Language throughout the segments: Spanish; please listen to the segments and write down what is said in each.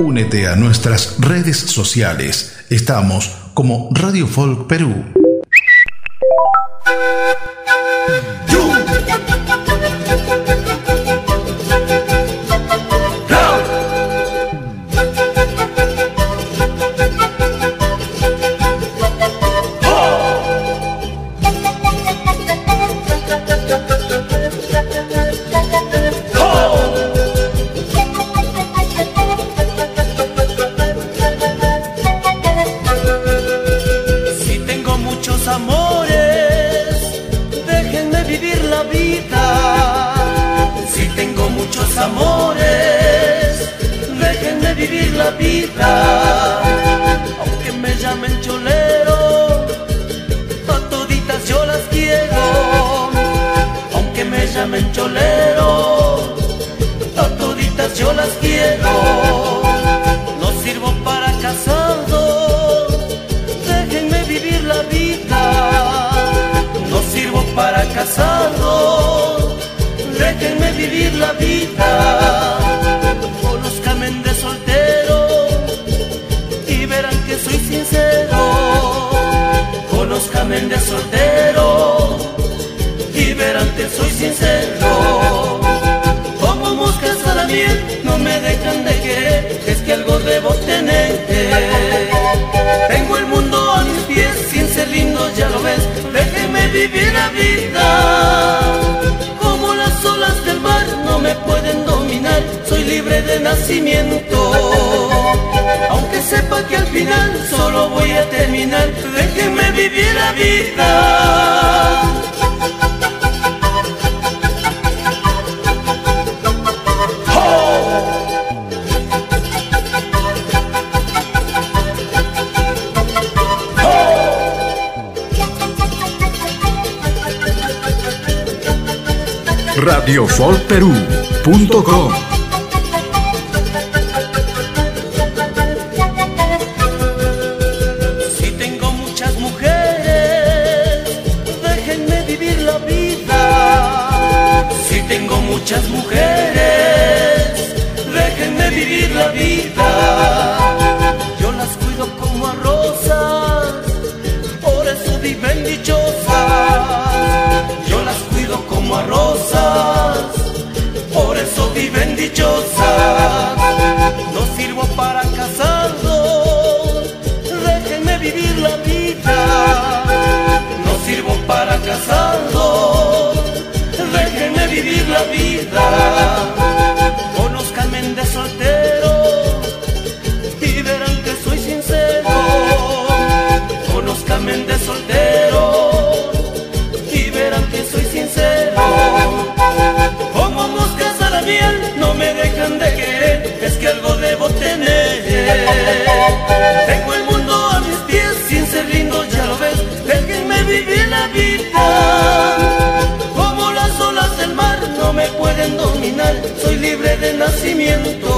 Únete a nuestras redes sociales. Estamos como Radio Folk Perú. vivir la vida, aunque me llamen cholero, a toditas yo las quiero, aunque me llamen cholero, a toditas yo las quiero, no sirvo para casado, déjenme vivir la vida, no sirvo para casado, déjenme vivir la vida. ven soltero y verán que soy sincero. Como moscas a la miel, no me dejan de querer, es que algo debo tener. Tengo el mundo a mis pies, sin ser lindo ya lo ves, déjeme vivir la vida. Como las olas del mar no me pueden dominar, soy libre de nacimiento que al final solo voy a terminar. Déjenme vivir la vida. radiofolperú.com tengo muchas mujeres, déjenme vivir la vida. Yo las cuido como a rosas, por eso viven dichosas. Yo las cuido como a rosas, por eso viven dichosas. no me dejan de querer, es que algo debo tener. Tengo el mundo a mis pies, sin ser lindo ya lo ves, déjenme vivir la vida. Como las olas del mar no me pueden dominar, soy libre de nacimiento.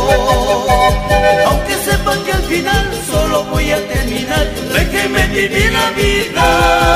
Aunque sepan que al final solo voy a terminar, déjenme vivir la vida.